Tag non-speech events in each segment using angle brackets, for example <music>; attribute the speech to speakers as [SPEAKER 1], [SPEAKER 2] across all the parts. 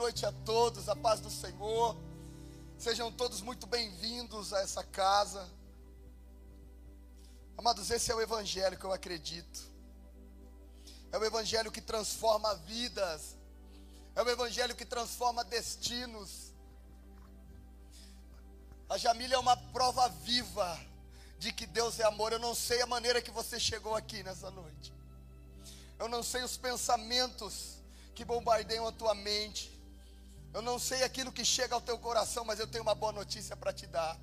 [SPEAKER 1] noite a todos, a paz do Senhor. Sejam todos muito bem-vindos a essa casa. Amados, esse é o Evangelho que eu acredito. É o Evangelho que transforma vidas. É o Evangelho que transforma destinos. A Jamília é uma prova viva de que Deus é amor. Eu não sei a maneira que você chegou aqui nessa noite. Eu não sei os pensamentos que bombardeiam a tua mente. Eu não sei aquilo que chega ao teu coração, mas eu tenho uma boa notícia para te dar.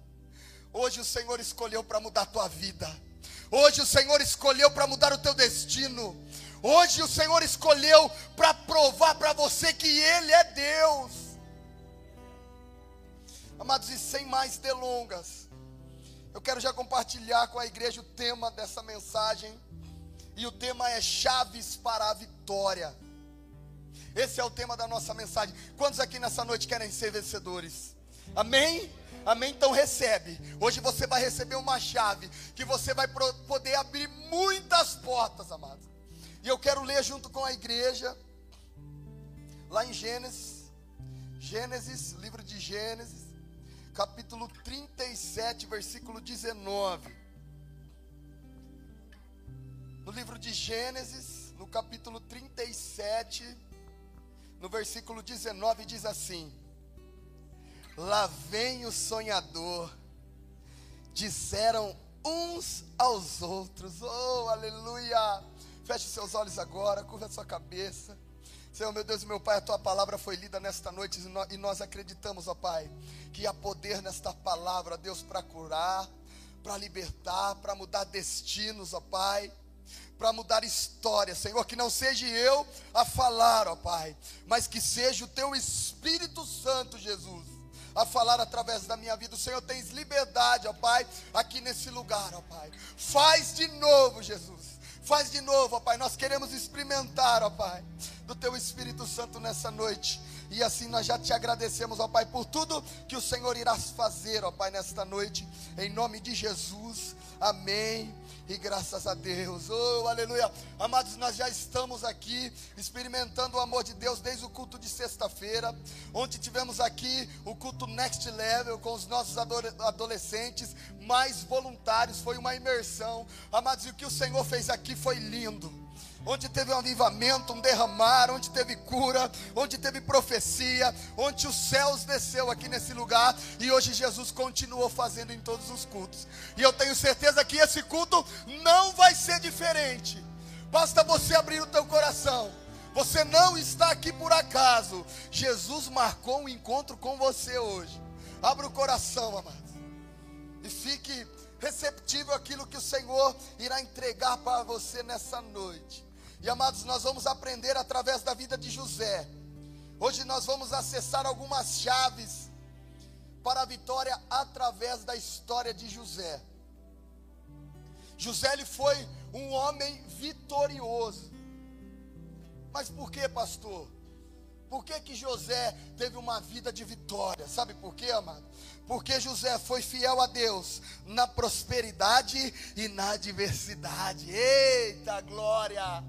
[SPEAKER 1] Hoje o Senhor escolheu para mudar a tua vida. Hoje o Senhor escolheu para mudar o teu destino. Hoje o Senhor escolheu para provar para você que Ele é Deus. Amados, e sem mais delongas, eu quero já compartilhar com a igreja o tema dessa mensagem. E o tema é chaves para a vitória. Esse é o tema da nossa mensagem. Quantos aqui nessa noite querem ser vencedores? Amém? Amém? Então recebe. Hoje você vai receber uma chave que você vai poder abrir muitas portas, amados. E eu quero ler junto com a igreja, lá em Gênesis, Gênesis, livro de Gênesis, capítulo 37, versículo 19. No livro de Gênesis, no capítulo 37, no versículo 19 diz assim: Lá vem o sonhador, disseram uns aos outros, oh aleluia. Feche seus olhos agora, curva sua cabeça. Senhor, meu Deus e meu Pai, a tua palavra foi lida nesta noite e nós acreditamos, ó Pai, que há poder nesta palavra, Deus, para curar, para libertar, para mudar destinos, ó Pai para mudar história, Senhor, que não seja eu a falar, ó Pai, mas que seja o teu Espírito Santo, Jesus, a falar através da minha vida. O Senhor tens liberdade, ó Pai, aqui nesse lugar, ó Pai. Faz de novo, Jesus. Faz de novo, ó Pai. Nós queremos experimentar, ó Pai, do teu Espírito Santo nessa noite. E assim nós já te agradecemos, ó Pai, por tudo que o Senhor irá fazer, ó Pai, nesta noite. Em nome de Jesus. Amém e graças a Deus, oh aleluia, amados, nós já estamos aqui experimentando o amor de Deus desde o culto de sexta-feira, onde tivemos aqui o culto Next Level com os nossos adolescentes mais voluntários, foi uma imersão, amados, e o que o Senhor fez aqui foi lindo onde teve um avivamento, um derramar, onde teve cura, onde teve profecia, onde os céus desceu aqui nesse lugar e hoje Jesus continuou fazendo em todos os cultos. E eu tenho certeza que esse culto não vai ser diferente. Basta você abrir o teu coração. Você não está aqui por acaso. Jesus marcou um encontro com você hoje. Abra o coração, amados. E fique receptível àquilo que o Senhor irá entregar para você nessa noite. E amados, nós vamos aprender através da vida de José. Hoje nós vamos acessar algumas chaves para a vitória através da história de José. José ele foi um homem vitorioso. Mas por que, pastor? Por que, que José teve uma vida de vitória? Sabe por quê, amado? Porque José foi fiel a Deus na prosperidade e na adversidade. Eita glória!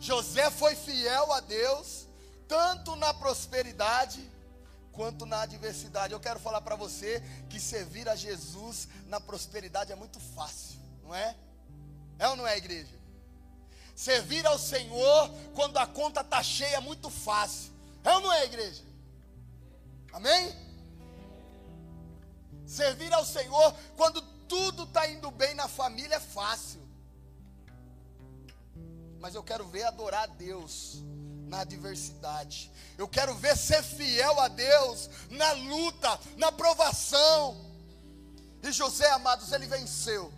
[SPEAKER 1] José foi fiel a Deus, tanto na prosperidade quanto na adversidade. Eu quero falar para você que servir a Jesus na prosperidade é muito fácil, não é? É ou não é, igreja? Servir ao Senhor quando a conta está cheia é muito fácil. É ou não é, igreja? Amém? Servir ao Senhor quando tudo está indo bem na família é fácil mas eu quero ver adorar a Deus na adversidade. Eu quero ver ser fiel a Deus na luta, na provação. E José, amados, ele venceu.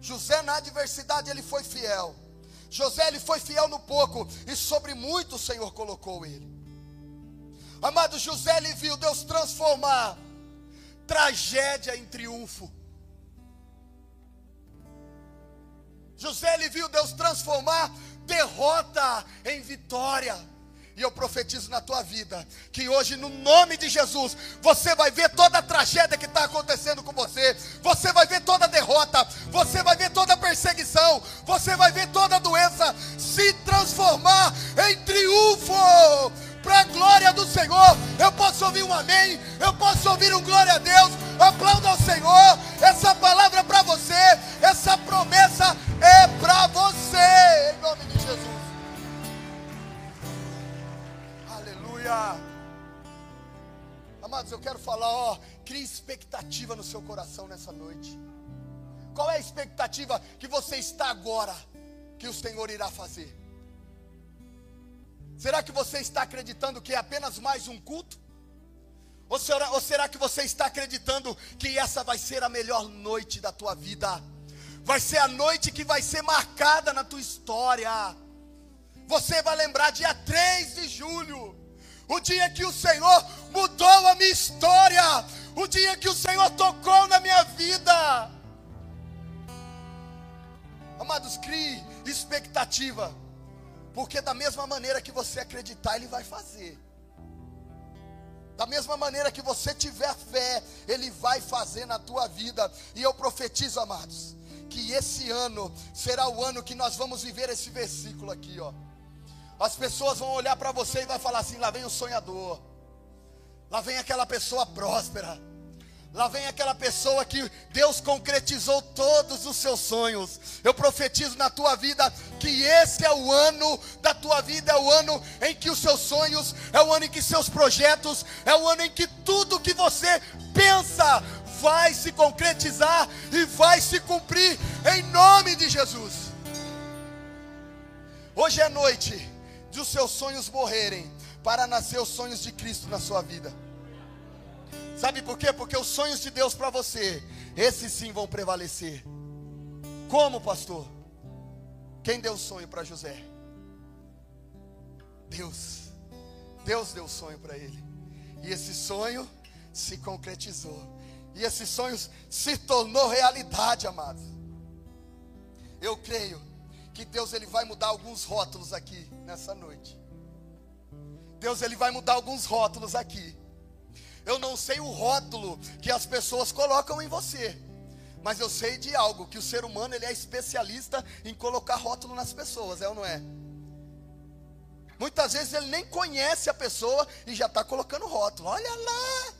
[SPEAKER 1] José na adversidade ele foi fiel. José ele foi fiel no pouco e sobre muito o Senhor colocou ele. Amado José ele viu Deus transformar tragédia em triunfo. José ele viu Deus transformar derrota em vitória. E eu profetizo na tua vida que hoje, no nome de Jesus, você vai ver toda a tragédia que está acontecendo com você, você vai ver toda a derrota, você vai ver toda a perseguição, você vai ver toda a doença se transformar em triunfo. eu posso ouvir um amém, eu posso ouvir um glória a Deus. Aplauda ao Senhor. Expectativa no seu coração nessa noite. Qual é a expectativa que você está agora que o Senhor irá fazer? Será que você está acreditando que é apenas mais um culto? Ou será, ou será que você está acreditando que essa vai ser a melhor noite da tua vida? Vai ser a noite que vai ser marcada na tua história. Você vai lembrar dia 3 de julho, o dia que o Senhor mudou a minha história, o dia que o Senhor tocou na minha vida. Amados, crie expectativa, porque da mesma maneira que você acreditar, Ele vai fazer. Da mesma maneira que você tiver fé, Ele vai fazer na tua vida. E eu profetizo, amados, que esse ano será o ano que nós vamos viver esse versículo aqui, ó. As pessoas vão olhar para você e vai falar assim: lá vem o sonhador, lá vem aquela pessoa próspera. Lá vem aquela pessoa que Deus concretizou todos os seus sonhos. Eu profetizo na tua vida que esse é o ano da tua vida, é o ano em que os seus sonhos, é o ano em que seus projetos, é o ano em que tudo que você pensa vai se concretizar e vai se cumprir em nome de Jesus. Hoje é noite de os seus sonhos morrerem para nascer os sonhos de Cristo na sua vida. Sabe por quê? Porque os sonhos de Deus para você, esses sim vão prevalecer. Como, pastor? Quem deu sonho para José? Deus. Deus deu sonho para ele. E esse sonho se concretizou. E esse sonho se tornou realidade, amados. Eu creio que Deus ele vai mudar alguns rótulos aqui nessa noite. Deus ele vai mudar alguns rótulos aqui. Eu não sei o rótulo que as pessoas colocam em você. Mas eu sei de algo, que o ser humano ele é especialista em colocar rótulo nas pessoas, é ou não é? Muitas vezes ele nem conhece a pessoa e já está colocando rótulo. Olha lá!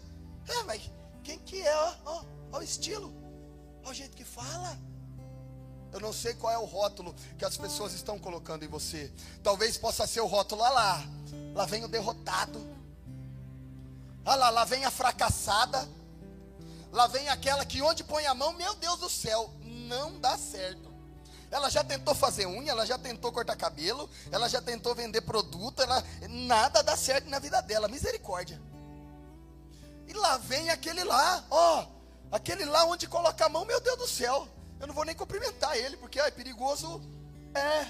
[SPEAKER 1] É, mas quem que é? Ó, ó, ó o estilo, ó o jeito que fala. Eu não sei qual é o rótulo que as pessoas estão colocando em você. Talvez possa ser o rótulo, olha lá, lá vem o derrotado. Olha lá, lá vem a fracassada. Lá vem aquela que onde põe a mão, meu Deus do céu, não dá certo. Ela já tentou fazer unha, ela já tentou cortar cabelo, ela já tentou vender produto, ela, nada dá certo na vida dela, misericórdia. E lá vem aquele lá, ó, aquele lá onde coloca a mão, meu Deus do céu. Eu não vou nem cumprimentar ele, porque ó, é perigoso. É.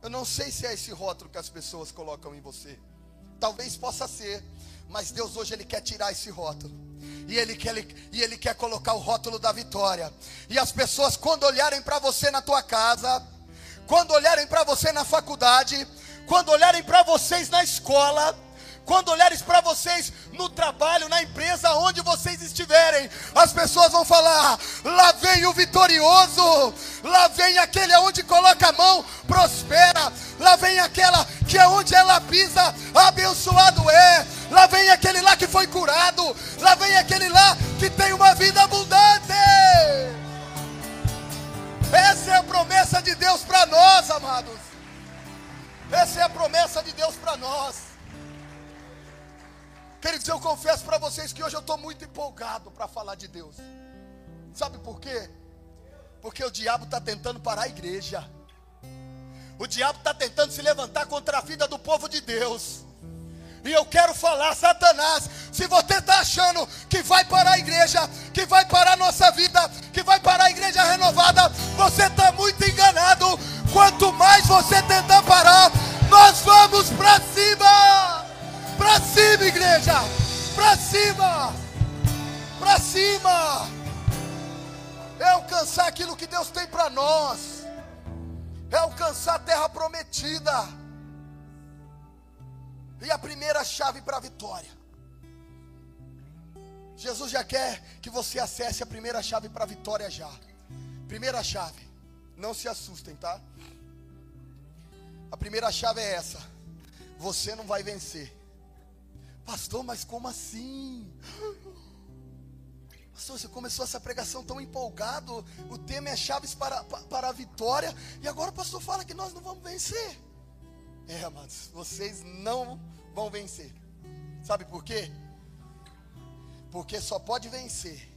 [SPEAKER 1] Eu não sei se é esse rótulo que as pessoas colocam em você. Talvez possa ser. Mas Deus hoje ele quer tirar esse rótulo. E ele, quer, ele, e ele quer colocar o rótulo da vitória. E as pessoas, quando olharem para você na tua casa, quando olharem para você na faculdade, quando olharem para vocês na escola, quando olharem para vocês no trabalho, na empresa, onde vocês estiverem, as pessoas vão falar: lá vem o vitorioso, lá vem aquele aonde coloca a mão, prospera, lá vem aquela que é onde ela pisa, abençoado é, lá vem aquele lá que foi curado, lá vem aquele lá que tem uma vida abundante. Vocês que hoje eu estou muito empolgado para falar de Deus. Sabe por quê? Porque o diabo está tentando parar a igreja. O diabo está tentando se levantar contra a vida do povo de Deus. E eu quero falar, Satanás, se você está achando que vai parar a igreja, que vai parar a nossa vida, que vai parar a igreja renovada, você está muito enganado. Quanto mais você tentar parar, nós vamos para cima. Para cima, igreja! Para cima! Para cima! É alcançar aquilo que Deus tem para nós. É alcançar a terra prometida. E a primeira chave para a vitória. Jesus já quer que você acesse a primeira chave para a vitória já. Primeira chave. Não se assustem, tá? A primeira chave é essa. Você não vai vencer. Pastor, mas como assim? Pastor, você começou essa pregação tão empolgado. O tema é chaves para, para a vitória. E agora o pastor fala que nós não vamos vencer. É, amados, vocês não vão vencer. Sabe por quê? Porque só pode vencer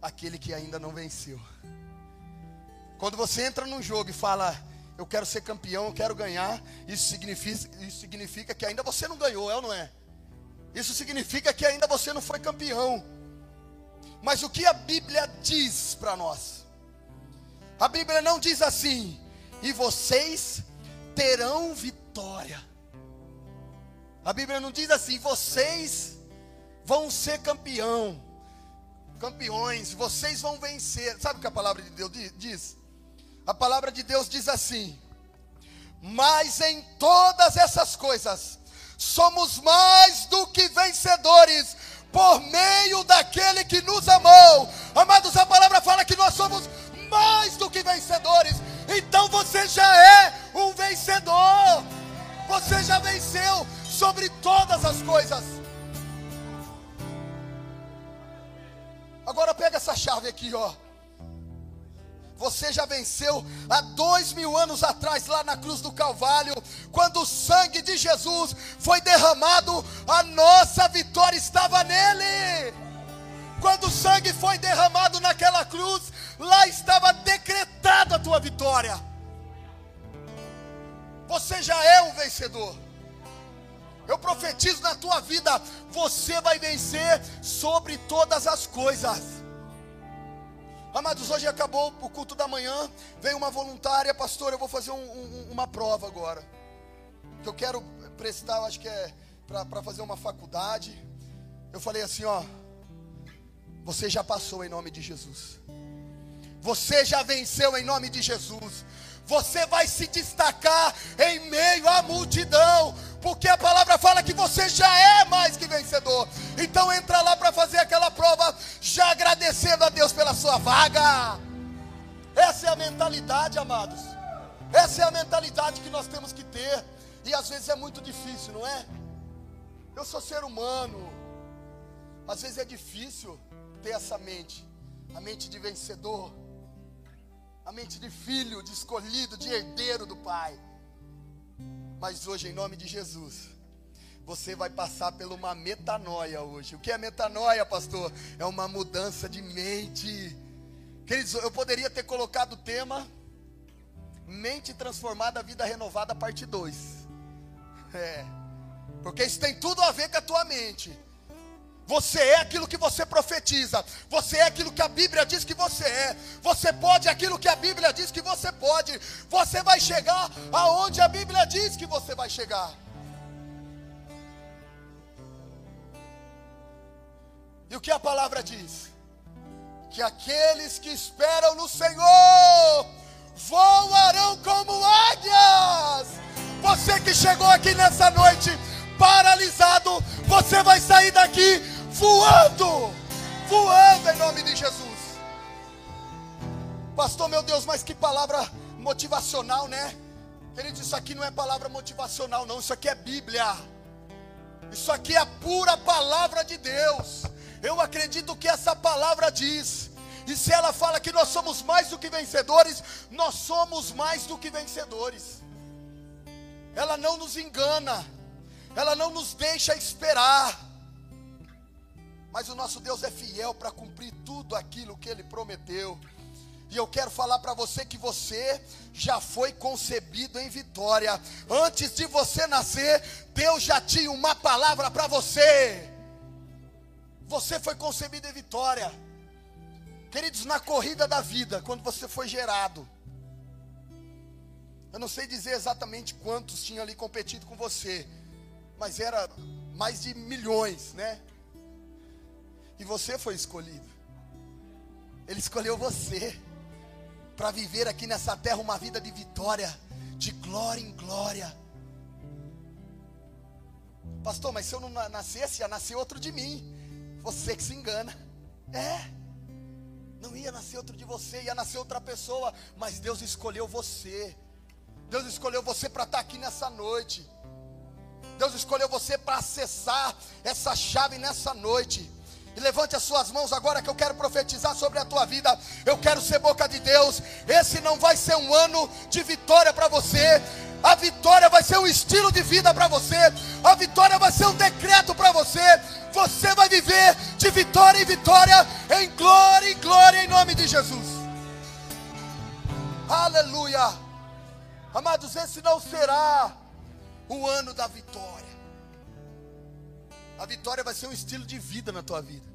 [SPEAKER 1] aquele que ainda não venceu. Quando você entra num jogo e fala, eu quero ser campeão, eu quero ganhar, isso significa, isso significa que ainda você não ganhou, é ou não é? Isso significa que ainda você não foi campeão. Mas o que a Bíblia diz para nós? A Bíblia não diz assim, e vocês terão vitória. A Bíblia não diz assim, vocês vão ser campeão, campeões, vocês vão vencer. Sabe o que a palavra de Deus diz? A palavra de Deus diz assim: Mas em todas essas coisas somos mais do que vencedores por meio daquele que nos amou. Amados, a palavra fala que nós somos mais do que vencedores. Então você já é um vencedor. Você já venceu sobre todas as coisas. Agora pega essa chave aqui, ó. Você já venceu há dois mil anos atrás, lá na cruz do Calvário, quando o sangue de Jesus foi derramado, a nossa vitória estava nele. Quando o sangue foi derramado naquela cruz, lá estava decretada a tua vitória. Você já é um vencedor. Eu profetizo na tua vida, você vai vencer sobre todas as coisas. Amados, hoje acabou o culto da manhã. Veio uma voluntária, pastor. Eu vou fazer um, um, uma prova agora. Que eu quero prestar, eu acho que é para fazer uma faculdade. Eu falei assim: ó. Você já passou em nome de Jesus. Você já venceu em nome de Jesus. Você vai se destacar em meio à multidão porque a palavra fala que você já é mais que vencedor. Então entra lá para fazer aquela prova, já agradecendo a Deus pela sua vaga. Essa é a mentalidade, amados. Essa é a mentalidade que nós temos que ter. E às vezes é muito difícil, não é? Eu sou ser humano. Às vezes é difícil ter essa mente, a mente de vencedor, a mente de filho, de escolhido, de herdeiro do Pai. Mas hoje, em nome de Jesus, você vai passar por uma metanoia hoje. O que é metanoia, pastor? É uma mudança de mente. Queridos, eu poderia ter colocado o tema Mente transformada, vida renovada, parte 2. É. Porque isso tem tudo a ver com a tua mente. Você é aquilo que você profetiza. Você é aquilo que a Bíblia diz que você é. Você pode aquilo que a Bíblia diz que você pode. Você vai chegar aonde a Bíblia diz que você vai chegar. E o que a palavra diz? Que aqueles que esperam no Senhor voarão como águias. Você que chegou aqui nessa noite paralisado, você vai sair daqui voando, voando em nome de Jesus. Pastor, meu Deus, mas que palavra motivacional, né? Querido, isso aqui não é palavra motivacional, não, isso aqui é Bíblia. Isso aqui é a pura palavra de Deus. Eu acredito que essa palavra diz. E se ela fala que nós somos mais do que vencedores, nós somos mais do que vencedores. Ela não nos engana. Ela não nos deixa esperar. Mas o nosso Deus é fiel para cumprir tudo aquilo que ele prometeu. E eu quero falar para você que você já foi concebido em vitória. Antes de você nascer, Deus já tinha uma palavra para você. Você foi concebido em vitória. Queridos, na corrida da vida, quando você foi gerado, eu não sei dizer exatamente quantos tinham ali competido com você, mas era mais de milhões, né? E você foi escolhido. Ele escolheu você para viver aqui nessa terra uma vida de vitória, de glória em glória. Pastor, mas se eu não nascesse, ia nascer outro de mim. Você que se engana. É. Não ia nascer outro de você, ia nascer outra pessoa, mas Deus escolheu você. Deus escolheu você para estar aqui nessa noite. Deus escolheu você para acessar essa chave nessa noite. E levante as suas mãos agora que eu quero profetizar sobre a tua vida. Eu quero ser boca de Deus. Esse não vai ser um ano de vitória para você. A vitória vai ser um estilo de vida para você. A vitória vai ser um decreto para você. Você vai viver de vitória em vitória, em glória em glória, em nome de Jesus. Aleluia. Amados, esse não será o ano da vitória. A vitória vai ser um estilo de vida na tua vida.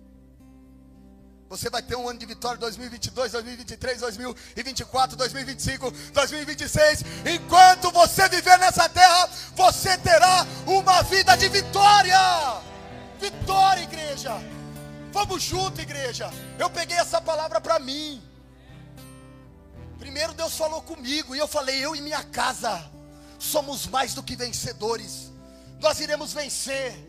[SPEAKER 1] Você vai ter um ano de vitória 2022, 2023, 2024, 2025, 2026. Enquanto você viver nessa terra, você terá uma vida de vitória. Vitória, igreja. Vamos junto, igreja. Eu peguei essa palavra para mim. Primeiro Deus falou comigo e eu falei: eu e minha casa somos mais do que vencedores. Nós iremos vencer.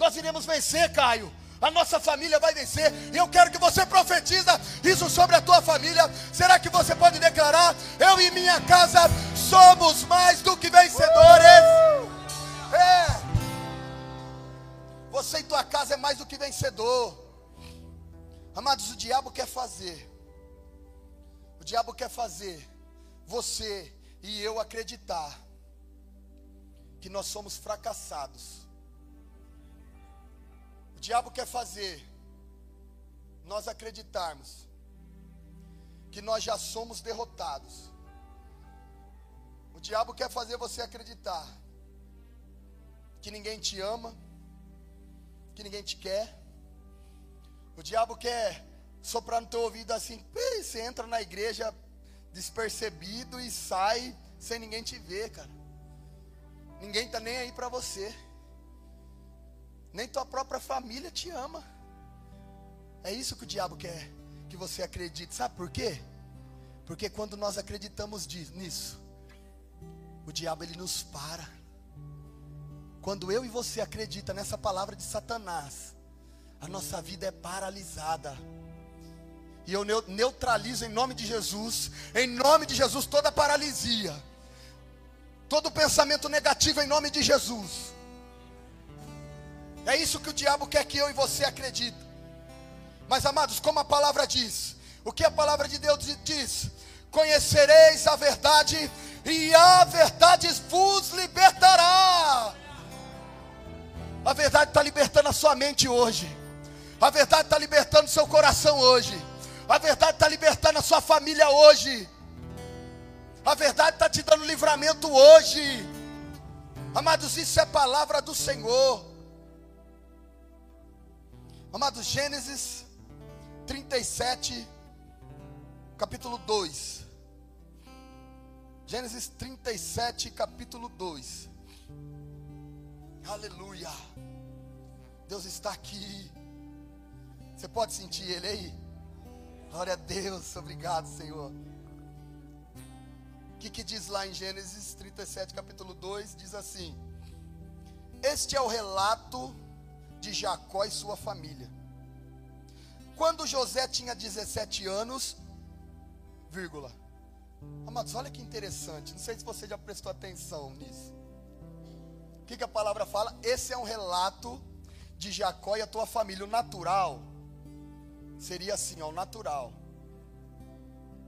[SPEAKER 1] Nós iremos vencer, Caio. A nossa família vai vencer. E eu quero que você profetiza isso sobre a tua família. Será que você pode declarar? Eu e minha casa somos mais do que vencedores. É. Você e tua casa é mais do que vencedor. Amados, o diabo quer fazer. O diabo quer fazer você e eu acreditar que nós somos fracassados o diabo quer fazer nós acreditarmos que nós já somos derrotados. O diabo quer fazer você acreditar que ninguém te ama, que ninguém te quer. O diabo quer soprar no teu ouvido assim, você entra na igreja despercebido e sai sem ninguém te ver, cara. Ninguém tá nem aí para você. Nem tua própria família te ama. É isso que o diabo quer que você acredite. Sabe por quê? Porque quando nós acreditamos nisso, o diabo ele nos para. Quando eu e você acredita nessa palavra de Satanás, a nossa vida é paralisada. E eu neutralizo em nome de Jesus, em nome de Jesus, toda paralisia, todo pensamento negativo em nome de Jesus. É isso que o diabo quer que eu e você acredite. Mas amados, como a palavra diz, o que a palavra de Deus diz? Conhecereis a verdade e a verdade vos libertará. A verdade está libertando a sua mente hoje. A verdade está libertando seu coração hoje. A verdade está libertando a sua família hoje. A verdade está te dando livramento hoje. Amados, isso é palavra do Senhor. Amado, Gênesis 37, capítulo 2. Gênesis 37, capítulo 2. Aleluia. Deus está aqui. Você pode sentir Ele aí? Glória a Deus, obrigado, Senhor. O que, que diz lá em Gênesis 37, capítulo 2? Diz assim: Este é o relato de Jacó e sua família. Quando José tinha 17 anos, vírgula. Amados, olha que interessante. Não sei se você já prestou atenção nisso. O que, que a palavra fala? Esse é um relato de Jacó e a tua família. O natural seria assim, ó, o natural.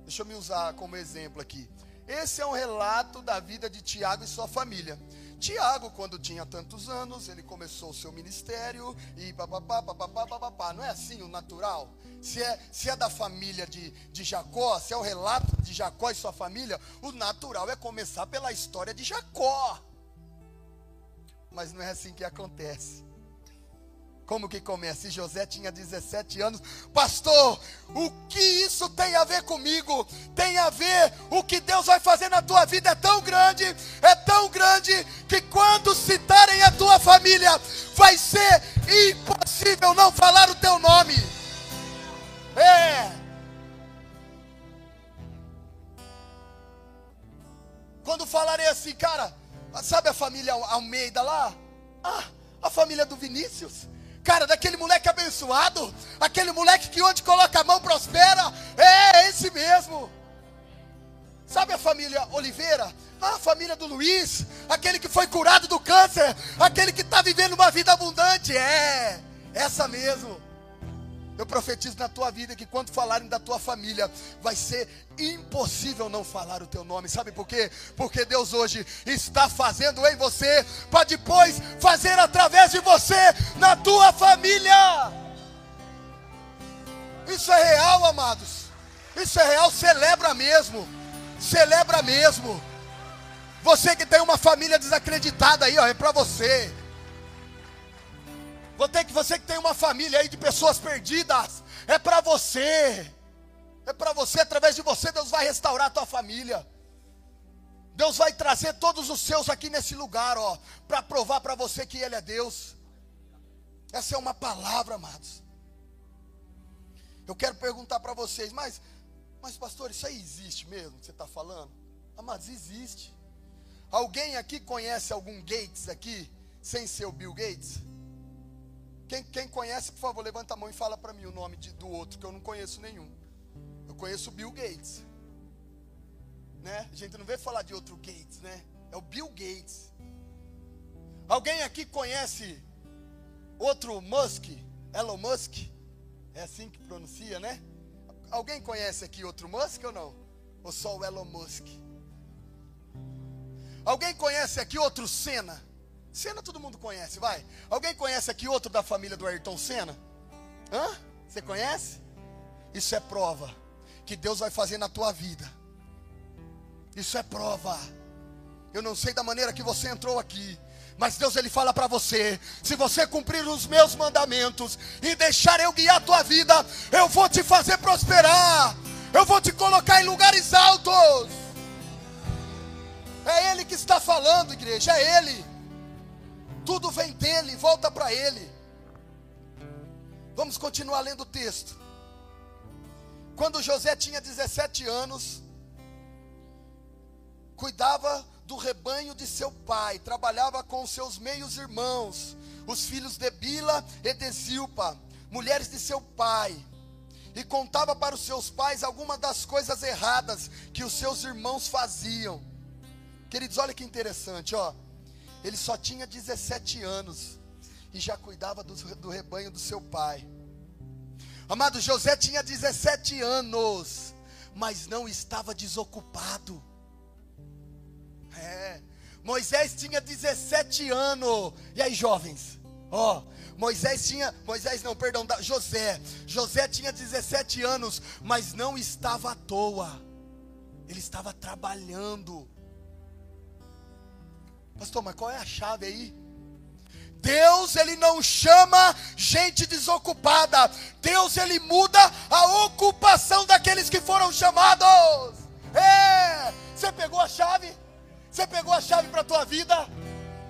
[SPEAKER 1] Deixa eu me usar como exemplo aqui. Esse é um relato da vida de Tiago e sua família. Tiago, quando tinha tantos anos, ele começou o seu ministério e papapá, papapá, papapá. Não é assim o natural? Se é, se é da família de, de Jacó, se é o relato de Jacó e sua família, o natural é começar pela história de Jacó. Mas não é assim que acontece. Como que começa? E José tinha 17 anos. Pastor, o que isso tem a ver comigo? Tem a ver o que Deus vai fazer na tua vida é tão grande, é tão grande que quando citarem a tua família, vai ser impossível não falar o teu nome. É. Quando falarei assim, cara, sabe a família Almeida lá? Ah, a família do Vinícius. Cara, daquele moleque abençoado, aquele moleque que onde coloca a mão prospera, é esse mesmo. Sabe a família Oliveira? A família do Luiz, aquele que foi curado do câncer, aquele que está vivendo uma vida abundante. É, essa mesmo. Eu profetizo na tua vida que quando falarem da tua família, vai ser impossível não falar o teu nome. Sabe por quê? Porque Deus hoje está fazendo em você, para depois fazer através de você na tua família. Isso é real, amados. Isso é real, celebra mesmo. Celebra mesmo. Você que tem uma família desacreditada aí, ó, é para você. Vou ter que você que tem uma família aí de pessoas perdidas, é para você. É para você, através de você Deus vai restaurar a tua família. Deus vai trazer todos os seus aqui nesse lugar, ó, para provar para você que ele é Deus. Essa é uma palavra, amados. Eu quero perguntar para vocês, mas mas pastor, isso aí existe mesmo que você está falando? Amados, existe. Alguém aqui conhece algum Gates aqui, sem ser o Bill Gates? Quem, quem conhece, por favor, levanta a mão e fala para mim o nome de, do outro, que eu não conheço nenhum. Eu conheço o Bill Gates. Né? A gente não vê falar de outro Gates, né? É o Bill Gates. Alguém aqui conhece outro Musk? Elon Musk? É assim que pronuncia, né? Alguém conhece aqui outro Musk ou não? Ou só o Elon Musk? Alguém conhece aqui outro Senna? Senna todo mundo conhece, vai. Alguém conhece aqui outro da família do Ayrton Senna? Hã? Você conhece? Isso é prova que Deus vai fazer na tua vida. Isso é prova. Eu não sei da maneira que você entrou aqui, mas Deus ele fala para você: se você cumprir os meus mandamentos e deixar eu guiar a tua vida, eu vou te fazer prosperar. Eu vou te colocar em lugares altos. É ele que está falando, igreja, é ele. Tudo vem dele, volta para ele. Vamos continuar lendo o texto. Quando José tinha 17 anos, cuidava do rebanho de seu pai, trabalhava com seus meios irmãos, os filhos de Bila e de Zilpa, mulheres de seu pai, e contava para os seus pais algumas das coisas erradas que os seus irmãos faziam. Queridos, olha que interessante, ó. Ele só tinha 17 anos e já cuidava do, do rebanho do seu pai. Amado, José tinha 17 anos, mas não estava desocupado. É. Moisés tinha 17 anos. E aí, jovens? Ó, oh, Moisés tinha, Moisés não, perdão, José. José tinha 17 anos, mas não estava à toa. Ele estava trabalhando. Pastor, mas qual é a chave aí? Deus, ele não chama gente desocupada. Deus, ele muda a ocupação daqueles que foram chamados. É, você pegou a chave? Você pegou a chave para a tua vida?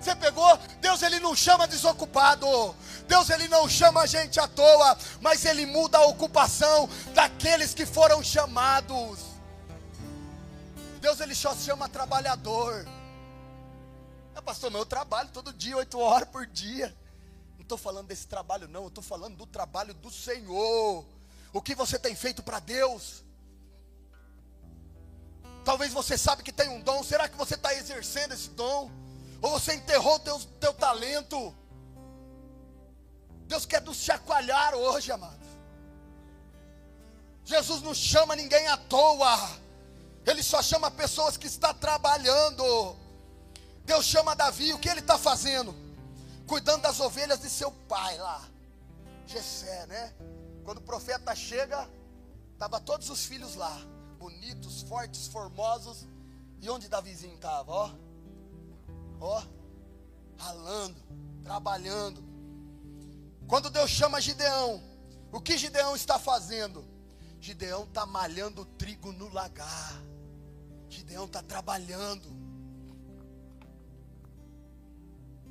[SPEAKER 1] Você pegou? Deus ele não chama desocupado. Deus ele não chama a gente à toa, mas ele muda a ocupação daqueles que foram chamados. Deus ele só chama trabalhador. Ah, pastor, mas eu trabalho todo dia, oito horas por dia. Não estou falando desse trabalho, não. Eu estou falando do trabalho do Senhor. O que você tem feito para Deus? Talvez você sabe que tem um dom. Será que você está exercendo esse dom? Ou você enterrou o teu, teu talento? Deus quer nos chacoalhar hoje, amados. Jesus não chama ninguém à toa. Ele só chama pessoas que estão trabalhando. Deus chama Davi, o que ele está fazendo? Cuidando das ovelhas de seu pai lá. Jessé, né? Quando o profeta chega, estava todos os filhos lá, bonitos, fortes, formosos. E onde Davizinho estava? Ó, ó, ralando, trabalhando. Quando Deus chama Gideão, o que Gideão está fazendo? Gideão está malhando trigo no lagar. Gideão está trabalhando.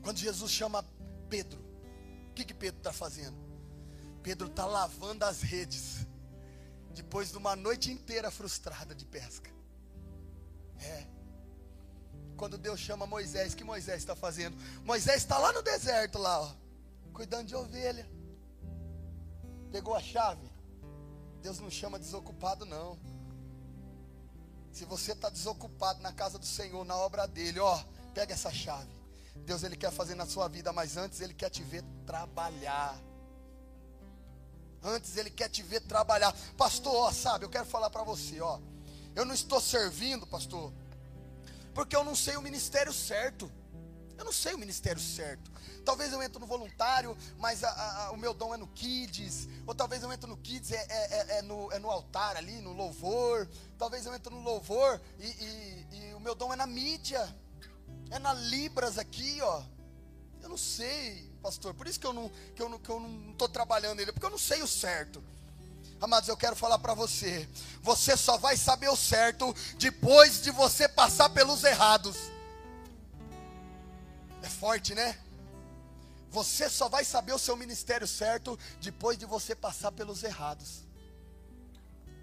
[SPEAKER 1] Quando Jesus chama Pedro, o que, que Pedro está fazendo? Pedro está lavando as redes, depois de uma noite inteira frustrada de pesca. É. Quando Deus chama Moisés, que Moisés está fazendo? Moisés está lá no deserto, lá, ó, cuidando de ovelha. Pegou a chave. Deus não chama desocupado, não. Se você está desocupado na casa do Senhor, na obra dele, ó, pega essa chave. Deus ele quer fazer na sua vida, mas antes ele quer te ver trabalhar. Antes ele quer te ver trabalhar. Pastor, ó, sabe, eu quero falar para você, ó. Eu não estou servindo, pastor, porque eu não sei o ministério certo. Eu não sei o ministério certo. Talvez eu entre no voluntário, mas a, a, o meu dom é no kids. Ou talvez eu entre no kids, é, é, é, é, no, é no altar ali, no louvor. Talvez eu entre no louvor e, e, e o meu dom é na mídia. É na Libras aqui, ó. Eu não sei, pastor. Por isso que eu não estou que eu não, que eu não trabalhando ele, porque eu não sei o certo. Amados, eu quero falar para você. Você só vai saber o certo depois de você passar pelos errados. É forte, né? Você só vai saber o seu ministério certo depois de você passar pelos errados.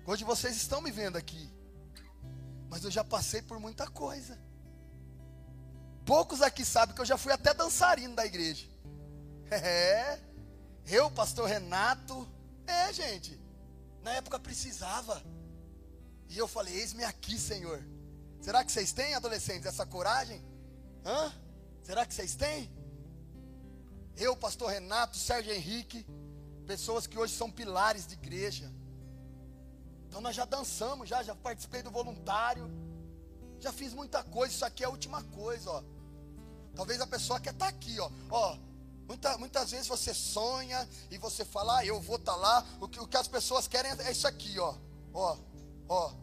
[SPEAKER 1] Hoje vocês estão me vendo aqui, mas eu já passei por muita coisa. Poucos aqui sabem que eu já fui até dançarino da igreja. <laughs> É, eu, pastor Renato, é, gente. Na época precisava. E eu falei: Eis-me aqui, Senhor. Será que vocês têm, adolescentes, essa coragem? Hã? Será que vocês têm? Eu, pastor Renato, Sérgio Henrique, pessoas que hoje são pilares de igreja. Então nós já dançamos, já, já participei do voluntário. Já fiz muita coisa, isso aqui é a última coisa, ó. Talvez a pessoa quer estar tá aqui, ó. Ó, muita, muitas vezes você sonha e você fala, ah, eu vou estar tá lá. O que, o que as pessoas querem é isso aqui, ó. Ó, ó.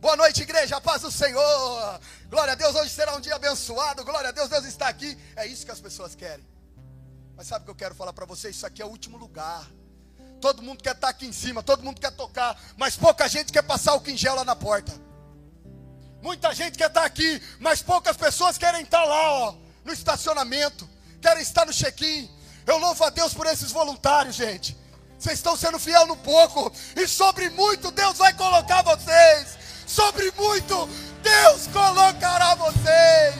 [SPEAKER 1] Boa noite, igreja, paz do Senhor. Glória a Deus, hoje será um dia abençoado. Glória a Deus, Deus está aqui. É isso que as pessoas querem. Mas sabe o que eu quero falar para você? Isso aqui é o último lugar. Todo mundo quer estar aqui em cima, todo mundo quer tocar, mas pouca gente quer passar o quingel lá na porta. Muita gente quer estar aqui, mas poucas pessoas querem estar lá, ó, no estacionamento, querem estar no check-in. Eu louvo a Deus por esses voluntários, gente. Vocês estão sendo fiel no pouco, e sobre muito Deus vai colocar vocês sobre muito, Deus colocará vocês.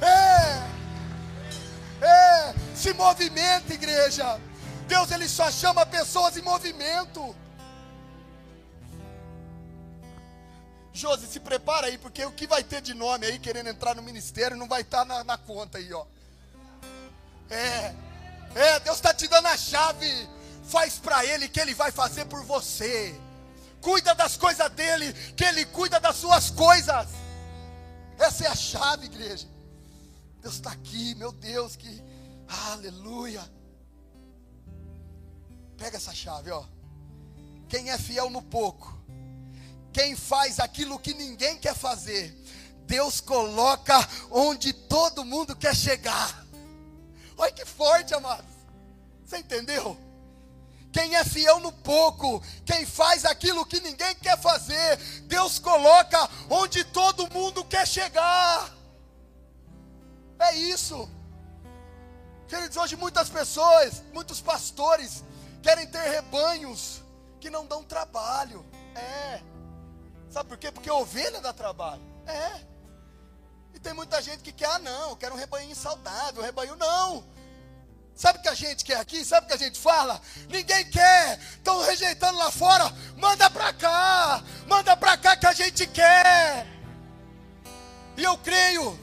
[SPEAKER 1] É, é, se movimenta, igreja. Deus ele só chama pessoas em movimento. Josi, se prepara aí, porque o que vai ter de nome aí querendo entrar no ministério não vai estar tá na, na conta aí, ó. É, é, Deus está te dando a chave. Faz para Ele que Ele vai fazer por você cuida das coisas dele, que ele cuida das suas coisas. Essa é a chave, igreja. Deus está aqui, meu Deus, que aleluia. Pega essa chave, ó. Quem é fiel no pouco, quem faz aquilo que ninguém quer fazer, Deus coloca onde todo mundo quer chegar. Olha que forte, amados. Você entendeu? Quem é fiel no pouco, quem faz aquilo que ninguém quer fazer, Deus coloca onde todo mundo quer chegar. É isso. Queridos, hoje muitas pessoas, muitos pastores, querem ter rebanhos que não dão trabalho. É. Sabe por quê? Porque ovelha dá trabalho. É. E tem muita gente que quer, ah, não, eu quero um rebanho saudável, um rebanho não. Sabe o que a gente quer aqui? Sabe o que a gente fala? Ninguém quer. Estão rejeitando lá fora. Manda para cá. Manda para cá que a gente quer. E eu creio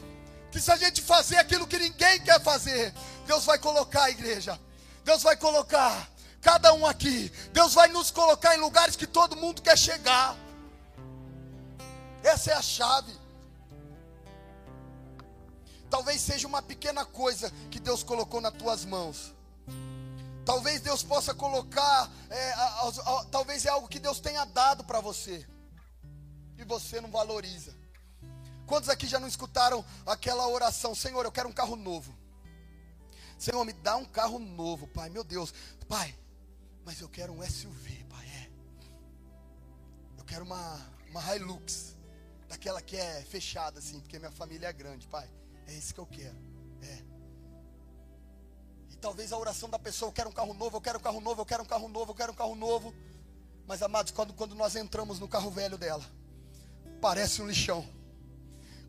[SPEAKER 1] que se a gente fazer aquilo que ninguém quer fazer, Deus vai colocar a igreja. Deus vai colocar cada um aqui. Deus vai nos colocar em lugares que todo mundo quer chegar. Essa é a chave. Talvez seja uma pequena coisa que Deus colocou nas tuas mãos. Talvez Deus possa colocar, é, a, a, a, talvez é algo que Deus tenha dado para você e você não valoriza. Quantos aqui já não escutaram aquela oração? Senhor, eu quero um carro novo. Senhor, me dá um carro novo, Pai. Meu Deus, Pai, mas eu quero um SUV, Pai. É. Eu quero uma, uma Hilux, daquela que é fechada assim, porque minha família é grande, Pai. É isso que eu quero. É. E talvez a oração da pessoa, eu quero um carro novo, eu quero um carro novo, eu quero um carro novo, eu quero um carro novo. Mas amados, quando, quando nós entramos no carro velho dela, parece um lixão.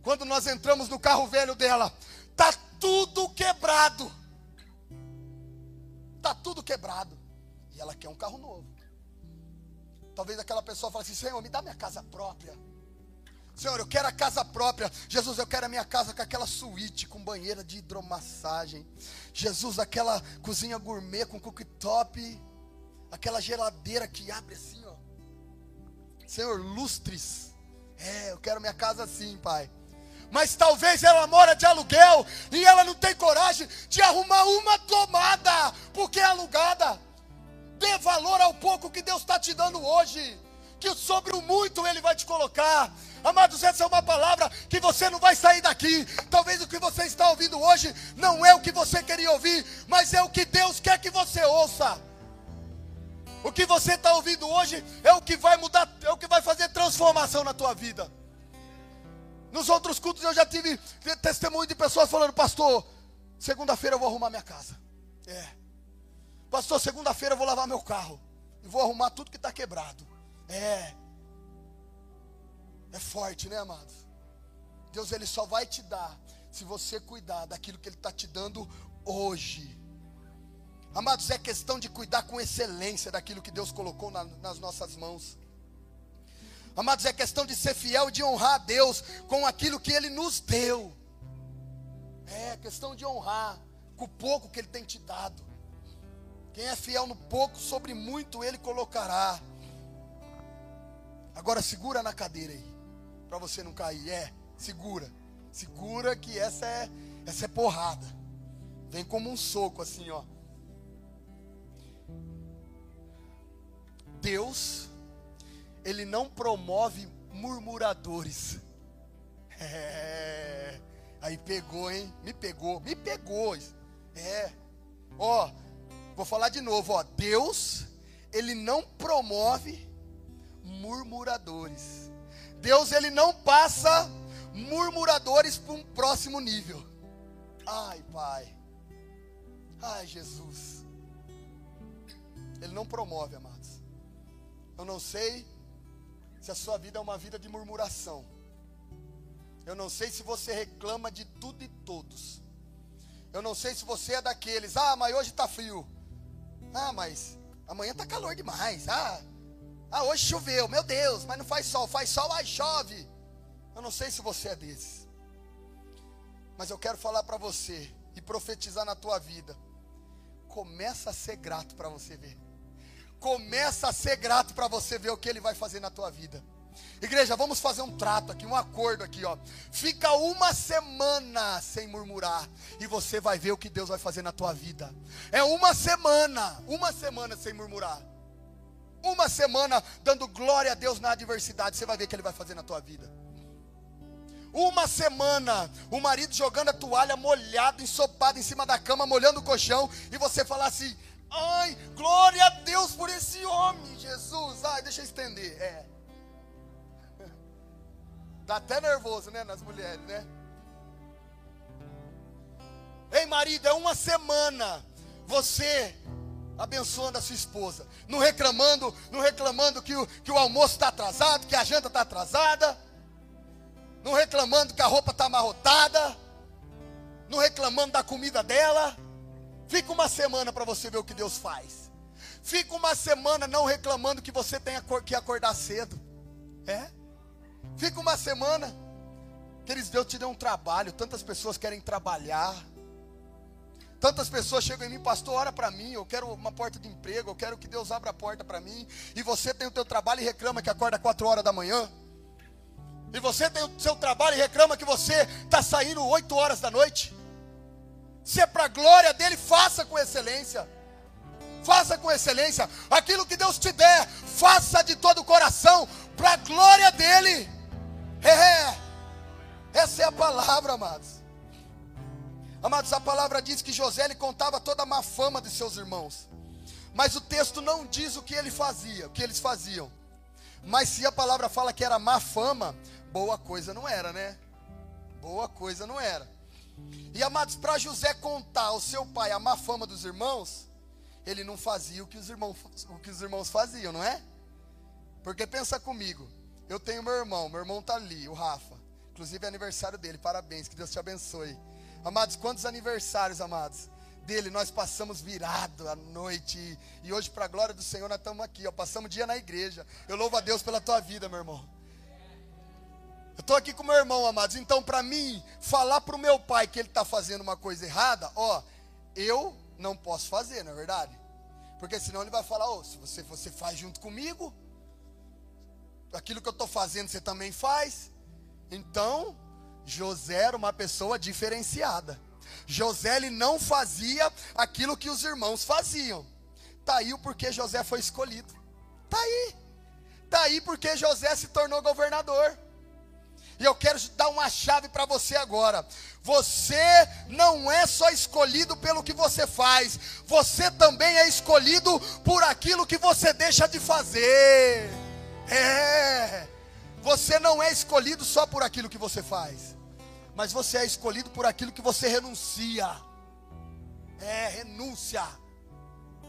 [SPEAKER 1] Quando nós entramos no carro velho dela, tá tudo quebrado. Tá tudo quebrado. E ela quer um carro novo. Talvez aquela pessoa fale assim: Senhor, me dá minha casa própria. Senhor, eu quero a casa própria. Jesus, eu quero a minha casa com aquela suíte, com banheira de hidromassagem. Jesus, aquela cozinha gourmet com cooktop. Aquela geladeira que abre assim, ó. Senhor, lustres. É, eu quero minha casa assim, Pai. Mas talvez ela mora de aluguel e ela não tem coragem de arrumar uma tomada, porque é alugada. Dê valor ao pouco que Deus está te dando hoje, que sobre o muito Ele vai te colocar. Amados, essa é uma palavra que você não vai sair daqui. Talvez o que você está ouvindo hoje não é o que você queria ouvir, mas é o que Deus quer que você ouça. O que você está ouvindo hoje é o que vai mudar, é o que vai fazer transformação na tua vida. Nos outros cultos eu já tive testemunho de pessoas falando, pastor, segunda-feira eu vou arrumar minha casa. É. Pastor, segunda-feira eu vou lavar meu carro. E vou arrumar tudo que está quebrado. É. É forte, né, amados? Deus ele só vai te dar se você cuidar daquilo que Ele está te dando hoje. Amados, é questão de cuidar com excelência daquilo que Deus colocou na, nas nossas mãos. Amados, é questão de ser fiel e de honrar a Deus com aquilo que Ele nos deu. É questão de honrar com o pouco que Ele tem te dado. Quem é fiel no pouco, sobre muito Ele colocará. Agora segura na cadeira aí para você não cair. É, segura. Segura que essa é essa é porrada. Vem como um soco assim, ó. Deus ele não promove murmuradores. <laughs> É. Aí pegou, hein? Me pegou, me pegou. É. Ó, vou falar de novo, ó. Deus, ele não promove murmuradores. Deus ele não passa murmuradores para um próximo nível. Ai, Pai. Ai, Jesus. Ele não promove, amados. Eu não sei se a sua vida é uma vida de murmuração. Eu não sei se você reclama de tudo e todos. Eu não sei se você é daqueles, ah, mas hoje está frio. Ah, mas amanhã está calor demais. Ah, ah, hoje choveu, meu Deus, mas não faz sol, faz sol, aí chove. Eu não sei se você é desses. Mas eu quero falar para você e profetizar na tua vida. Começa a ser grato para você ver. Começa a ser grato para você ver o que ele vai fazer na tua vida. Igreja, vamos fazer um trato aqui, um acordo aqui, ó. Fica uma semana sem murmurar e você vai ver o que Deus vai fazer na tua vida. É uma semana, uma semana sem murmurar uma semana dando glória a Deus na adversidade, você vai ver o que Ele vai fazer na tua vida. Uma semana, o marido jogando a toalha molhado, ensopado em cima da cama, molhando o colchão, e você falar assim: ai, glória a Deus por esse homem, Jesus. Ai, deixa eu estender. É. <laughs> Dá até nervoso, né, nas mulheres, né? Ei, marido, é uma semana. Você abençoando a sua esposa, não reclamando, não reclamando que o, que o almoço está atrasado, que a janta está atrasada, não reclamando que a roupa está amarrotada, não reclamando da comida dela. Fica uma semana para você ver o que Deus faz. Fica uma semana não reclamando que você tenha que acordar cedo. É? Fica uma semana. Queridos, Deus te deu um trabalho. Tantas pessoas querem trabalhar Tantas pessoas chegam em mim, pastor, ora para mim, eu quero uma porta de emprego, eu quero que Deus abra a porta para mim. E você tem o teu trabalho e reclama que acorda 4 horas da manhã. E você tem o seu trabalho e reclama que você está saindo 8 horas da noite. Se é para a glória dele, faça com excelência. Faça com excelência. Aquilo que Deus te der, faça de todo o coração, para a glória dele. É, é. Essa é a palavra, amados. Amados, a palavra diz que José ele contava toda a má fama de seus irmãos. Mas o texto não diz o que ele fazia, o que eles faziam. Mas se a palavra fala que era má fama, boa coisa não era, né? Boa coisa não era. E amados, para José contar ao seu pai a má fama dos irmãos, ele não fazia o que os irmãos, o que os irmãos faziam, não é? Porque pensa comigo, eu tenho meu irmão, meu irmão está ali, o Rafa. Inclusive é aniversário dele, parabéns, que Deus te abençoe. Amados, quantos aniversários, amados, dele, nós passamos virado à noite. E hoje, para a glória do Senhor, nós estamos aqui, ó, passamos dia na igreja. Eu louvo a Deus pela tua vida, meu irmão. Eu estou aqui com meu irmão, amados. Então, para mim, falar para o meu pai que ele está fazendo uma coisa errada, ó, eu não posso fazer, não é verdade? Porque senão ele vai falar, oh, se você, você faz junto comigo, aquilo que eu estou fazendo você também faz. Então, José era uma pessoa diferenciada. José ele não fazia aquilo que os irmãos faziam. Tá aí o porquê José foi escolhido. Tá aí. Tá aí porque José se tornou governador. E eu quero dar uma chave para você agora. Você não é só escolhido pelo que você faz, você também é escolhido por aquilo que você deixa de fazer. É. Você não é escolhido só por aquilo que você faz, mas você é escolhido por aquilo que você renuncia. É, renúncia.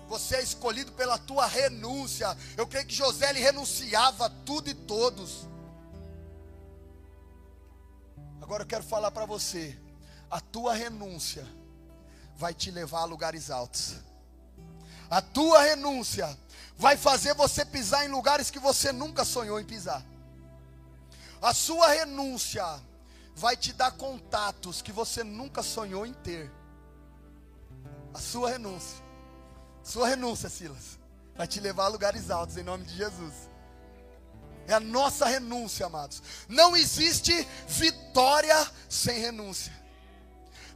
[SPEAKER 1] Você é escolhido pela tua renúncia. Eu creio que José ele renunciava tudo e todos. Agora eu quero falar para você: a tua renúncia vai te levar a lugares altos. A tua renúncia vai fazer você pisar em lugares que você nunca sonhou em pisar. A sua renúncia vai te dar contatos que você nunca sonhou em ter. A sua renúncia, sua renúncia, Silas, vai te levar a lugares altos em nome de Jesus. É a nossa renúncia, amados. Não existe vitória sem renúncia.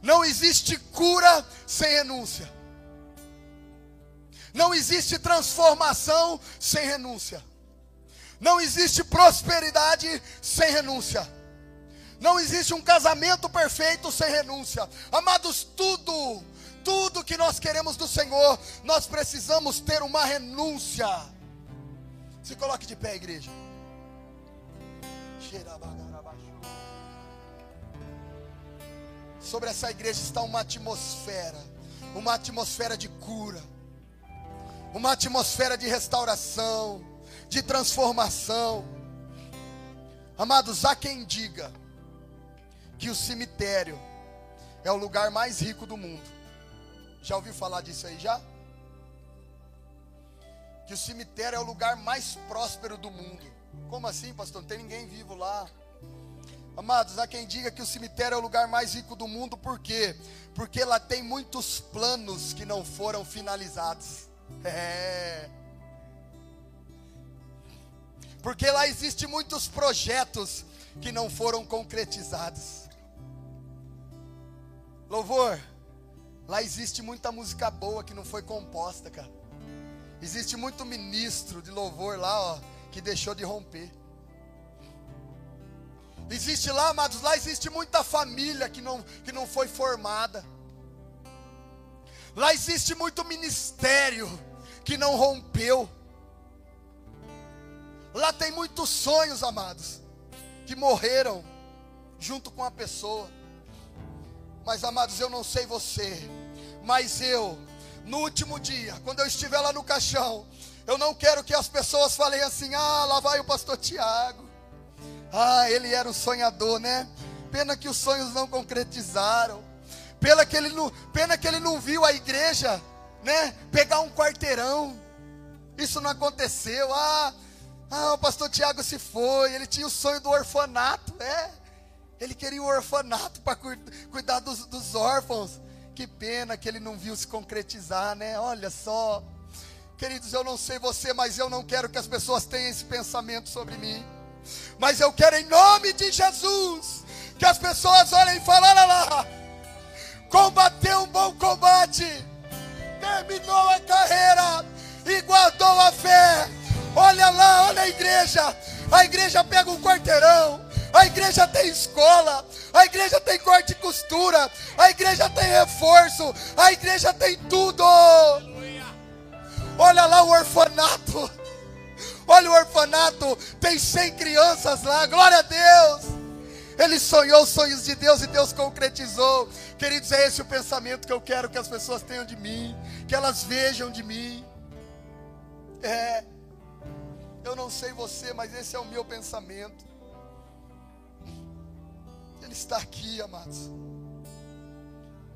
[SPEAKER 1] Não existe cura sem renúncia. Não existe transformação sem renúncia. Não existe prosperidade sem renúncia. Não existe um casamento perfeito sem renúncia. Amados, tudo, tudo que nós queremos do Senhor, nós precisamos ter uma renúncia. Se coloque de pé, igreja. Sobre essa igreja está uma atmosfera, uma atmosfera de cura, uma atmosfera de restauração, de transformação. Amados, há quem diga que o cemitério é o lugar mais rico do mundo. Já ouviu falar disso aí já? Que o cemitério é o lugar mais próspero do mundo. Como assim, pastor? Não tem ninguém vivo lá. Amados, há quem diga que o cemitério é o lugar mais rico do mundo, por quê? Porque lá tem muitos planos que não foram finalizados. <laughs> É. Porque lá existem muitos projetos que não foram concretizados. Louvor, lá existe muita música boa que não foi composta, cara. Existe muito ministro de louvor lá, ó, que deixou de romper. Existe lá, amados, lá existe muita família que não, que não foi formada. Lá existe muito ministério que não rompeu. Lá tem muitos sonhos, amados, que morreram junto com a pessoa. Mas, amados, eu não sei você, mas eu, no último dia, quando eu estiver lá no caixão, eu não quero que as pessoas falem assim: ah, lá vai o pastor Tiago. Ah, ele era um sonhador, né? Pena que os sonhos não concretizaram. Pena que ele não, pena que ele não viu a igreja, né? Pegar um quarteirão. Isso não aconteceu. Ah, ah, o pastor Tiago se foi. Ele tinha o sonho do orfanato, é. Ele queria o orfanato para cuidar dos, dos órfãos. Que pena que ele não viu se concretizar, né? Olha só. Queridos, eu não sei você, mas eu não quero que as pessoas tenham esse pensamento sobre mim. Mas eu quero, em nome de Jesus, que as pessoas olhem e falem: olha lá, combateu um bom combate, terminou a carreira e guardou a fé. Olha lá, olha a igreja. A igreja pega um quarteirão. A igreja tem escola, a igreja tem corte e costura, a igreja tem reforço, a igreja tem tudo. Olha lá o orfanato. Olha o orfanato, tem 100 crianças lá. Glória a Deus. Ele sonhou os sonhos de Deus e Deus concretizou. Queridos, é esse o pensamento que eu quero que as pessoas tenham de mim, que elas vejam de mim. É. Eu não sei você, mas esse é o meu pensamento. Ele está aqui, amados.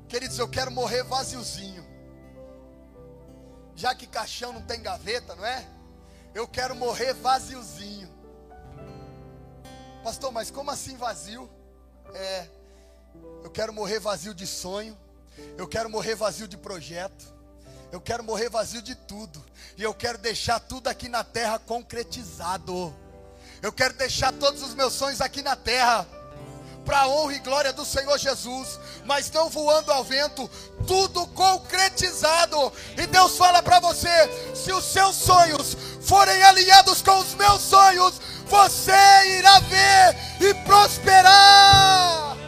[SPEAKER 1] Queridos, eu quero morrer vaziozinho. Já que caixão não tem gaveta, não é? Eu quero morrer vaziozinho. Pastor, mas como assim vazio? É, eu quero morrer vazio de sonho. Eu quero morrer vazio de projeto. Eu quero morrer vazio de tudo. E eu quero deixar tudo aqui na terra concretizado. Eu quero deixar todos os meus sonhos aqui na terra. Para a honra e glória do Senhor Jesus. Mas não voando ao vento. Tudo concretizado. E Deus fala para você: se os seus sonhos forem alinhados com os meus sonhos, você irá ver e prosperar.